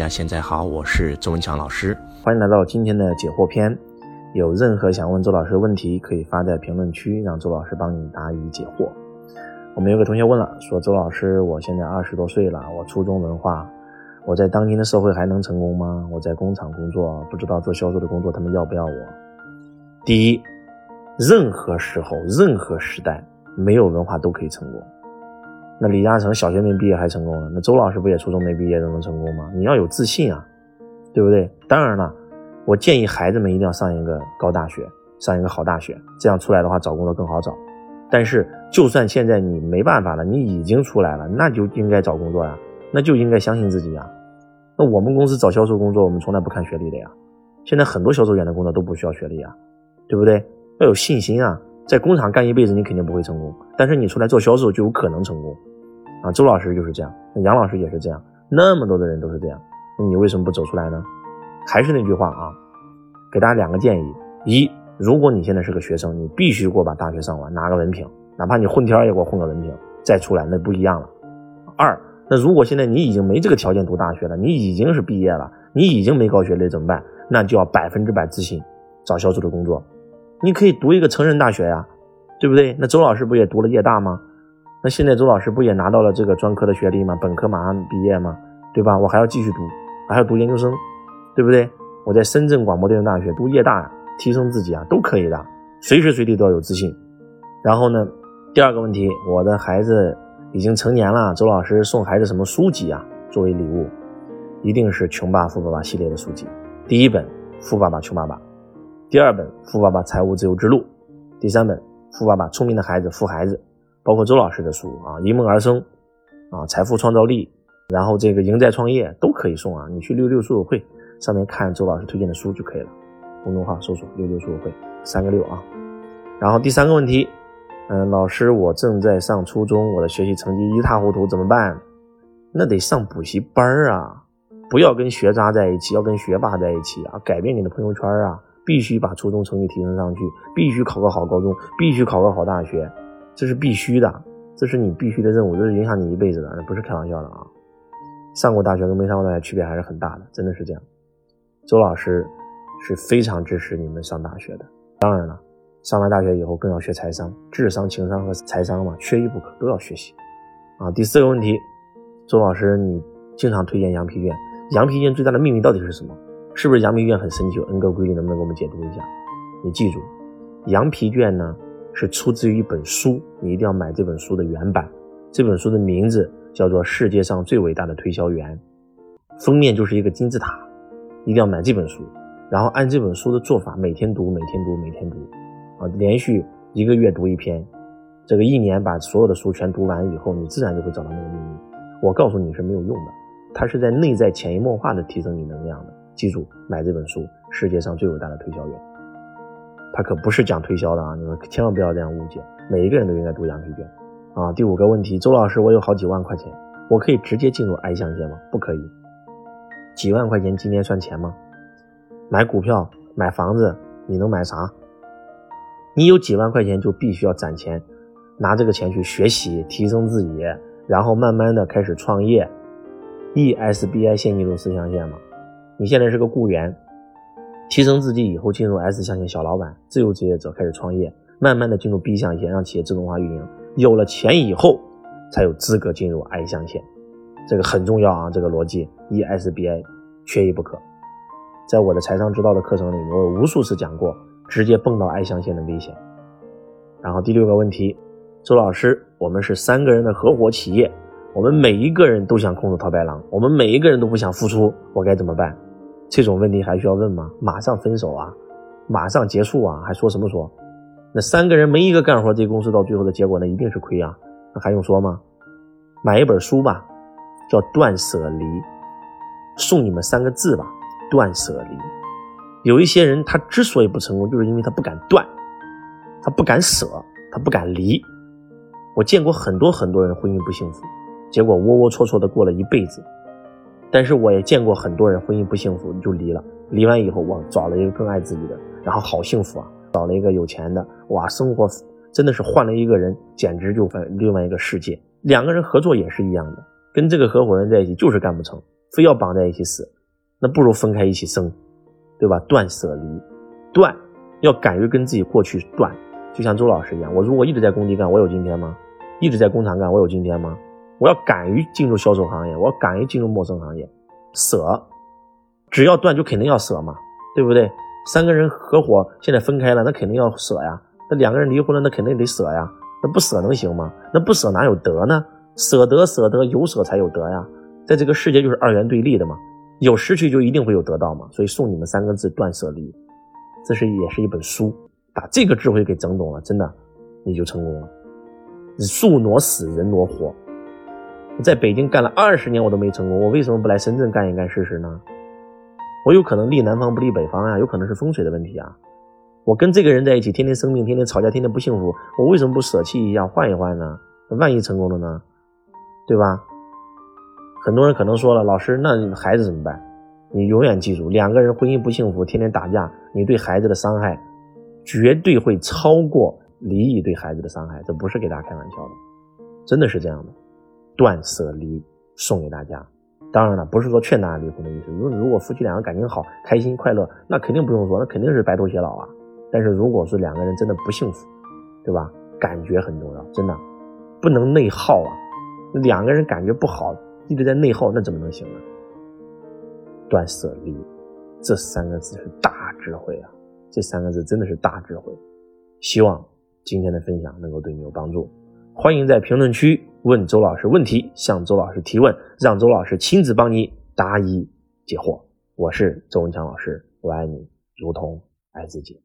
大家现在好，我是周文强老师，欢迎来到今天的解惑篇。有任何想问周老师的问题，可以发在评论区，让周老师帮你答疑解惑。我们有个同学问了，说周老师，我现在二十多岁了，我初中文化，我在当今的社会还能成功吗？我在工厂工作，不知道做销售的工作他们要不要我？第一，任何时候、任何时代，没有文化都可以成功。那李嘉诚小学没毕业还成功了，那周老师不也初中没毕业都能成功吗？你要有自信啊，对不对？当然了。我建议孩子们一定要上一个高大学，上一个好大学，这样出来的话找工作更好找。但是，就算现在你没办法了，你已经出来了，那就应该找工作呀，那就应该相信自己呀。那我们公司找销售工作，我们从来不看学历的呀。现在很多销售员的工作都不需要学历啊，对不对？要有信心啊。在工厂干一辈子，你肯定不会成功，但是你出来做销售就有可能成功啊。周老师就是这样，那杨老师也是这样，那么多的人都是这样，那你为什么不走出来呢？还是那句话啊，给大家两个建议：一，如果你现在是个学生，你必须给我把大学上完，拿个文凭，哪怕你混天也给我混个文凭，再出来那不一样了。二，那如果现在你已经没这个条件读大学了，你已经是毕业了，你已经没高学历怎么办？那就要百分之百自信，找销售的工作。你可以读一个成人大学呀，对不对？那周老师不也读了夜大吗？那现在周老师不也拿到了这个专科的学历吗？本科马上毕业吗？对吧？我还要继续读，还要读研究生。对不对？我在深圳广播电视大学读夜大，提升自己啊，都可以的，随时随地都要有自信。然后呢，第二个问题，我的孩子已经成年了，周老师送孩子什么书籍啊？作为礼物，一定是《穷爸富爸爸》系列的书籍。第一本《富爸爸穷爸爸》，第二本《富爸爸财务自由之路》，第三本《富爸爸聪明的孩子富孩子》，包括周老师的书啊，《因梦而生》啊，《财富创造力》，然后这个《赢在创业》都可以送啊，你去六六书友会。上面看周老师推荐的书就可以了，公众号搜索“六六书友会”，三个六啊。然后第三个问题，嗯，老师，我正在上初中，我的学习成绩一塌糊涂，怎么办？那得上补习班啊，不要跟学渣在一起，要跟学霸在一起啊，改变你的朋友圈啊，必须把初中成绩提升上去，必须考个好高中，必须考个好大学，这是必须的，这是你必须的任务，这是影响你一辈子的，那不是开玩笑的啊。上过大学跟没上过大学区别还是很大的，真的是这样。周老师是非常支持你们上大学的。当然了，上完大学以后更要学财商，智商、情商和财商嘛，缺一不可，都要学习。啊，第四个问题，周老师，你经常推荐羊皮卷，羊皮卷最大的秘密到底是什么？是不是羊皮卷很神奇，有 N 个规律？能不能给我们解读一下？你记住，羊皮卷呢是出自于一本书，你一定要买这本书的原版。这本书的名字叫做《世界上最伟大的推销员》，封面就是一个金字塔。一定要买这本书，然后按这本书的做法，每天读，每天读，每天读，啊，连续一个月读一篇，这个一年把所有的书全读完以后，你自然就会找到那个秘密。我告诉你是没有用的，它是在内在潜移默化的提升你能量的。记住，买这本书，世界上最伟大的推销员，他可不是讲推销的啊，你们千万不要这样误解。每一个人都应该读羊皮卷啊。第五个问题，周老师，我有好几万块钱，我可以直接进入 I 象限吗？不可以。几万块钱今天算钱吗？买股票、买房子，你能买啥？你有几万块钱就必须要攒钱，拿这个钱去学习、提升自己，然后慢慢的开始创业。E S B I 先进入四象限嘛？你现在是个雇员，提升自己以后进入 S 象限小老板、自由职业者开始创业，慢慢的进入 B 象限让企业自动化运营。有了钱以后，才有资格进入 I 象限。这个很重要啊，这个逻辑 E S B I 缺一不可。在我的财商之道的课程里，我有无数次讲过直接蹦到 I 象限的危险。然后第六个问题，周老师，我们是三个人的合伙企业，我们每一个人都想空手套白狼，我们每一个人都不想付出，我该怎么办？这种问题还需要问吗？马上分手啊，马上结束啊，还说什么说？那三个人没一个干活，这公司到最后的结果那一定是亏啊，那还用说吗？买一本书吧。叫断舍离，送你们三个字吧：断舍离。有一些人，他之所以不成功，就是因为他不敢断，他不敢舍，他不敢离。我见过很多很多人婚姻不幸福，结果窝窝戳戳的过了一辈子。但是我也见过很多人婚姻不幸福就离了，离完以后我找了一个更爱自己的，然后好幸福啊！找了一个有钱的，哇，生活真的是换了一个人，简直就另外一个世界。两个人合作也是一样的。跟这个合伙人在一起就是干不成，非要绑在一起死，那不如分开一起生，对吧？断舍离，断，要敢于跟自己过去断。就像周老师一样，我如果一直在工地干，我有今天吗？一直在工厂干，我有今天吗？我要敢于进入销售行业，我要敢于进入陌生行业，舍，只要断就肯定要舍嘛，对不对？三个人合伙现在分开了，那肯定要舍呀。那两个人离婚了，那肯定得舍呀。那不舍能行吗？那不舍哪有得呢？舍得舍得有舍才有得呀。在这个世界就是二元对立的嘛，有失去就一定会有得到嘛。所以送你们三个字：断舍离。这是也是一本书，把这个智慧给整懂了，真的你就成功了。树挪死，人挪活。在北京干了二十年，我都没成功，我为什么不来深圳干一干试试呢？我有可能立南方不立北方呀，有可能是风水的问题啊。我跟这个人在一起，天天生病，天天吵架，天天不幸福，我为什么不舍弃一下，换一换呢？万一成功了呢？对吧？很多人可能说了，老师，那孩子怎么办？你永远记住，两个人婚姻不幸福，天天打架，你对孩子的伤害绝对会超过离异对孩子的伤害，这不是给大家开玩笑的，真的是这样的。断舍离送给大家，当然了，不是说劝大家离婚的意思。如如果夫妻两个感情好、开心、快乐，那肯定不用说，那肯定是白头偕老啊。但是如果说两个人真的不幸福，对吧？感觉很重要，真的不能内耗啊。两个人感觉不好，一直在内耗，那怎么能行呢？断舍离这三个字是大智慧啊，这三个字真的是大智慧。希望今天的分享能够对你有帮助。欢迎在评论区问周老师问题，向周老师提问，让周老师亲自帮你答疑解惑。我是周文强老师，我爱你如同爱自己。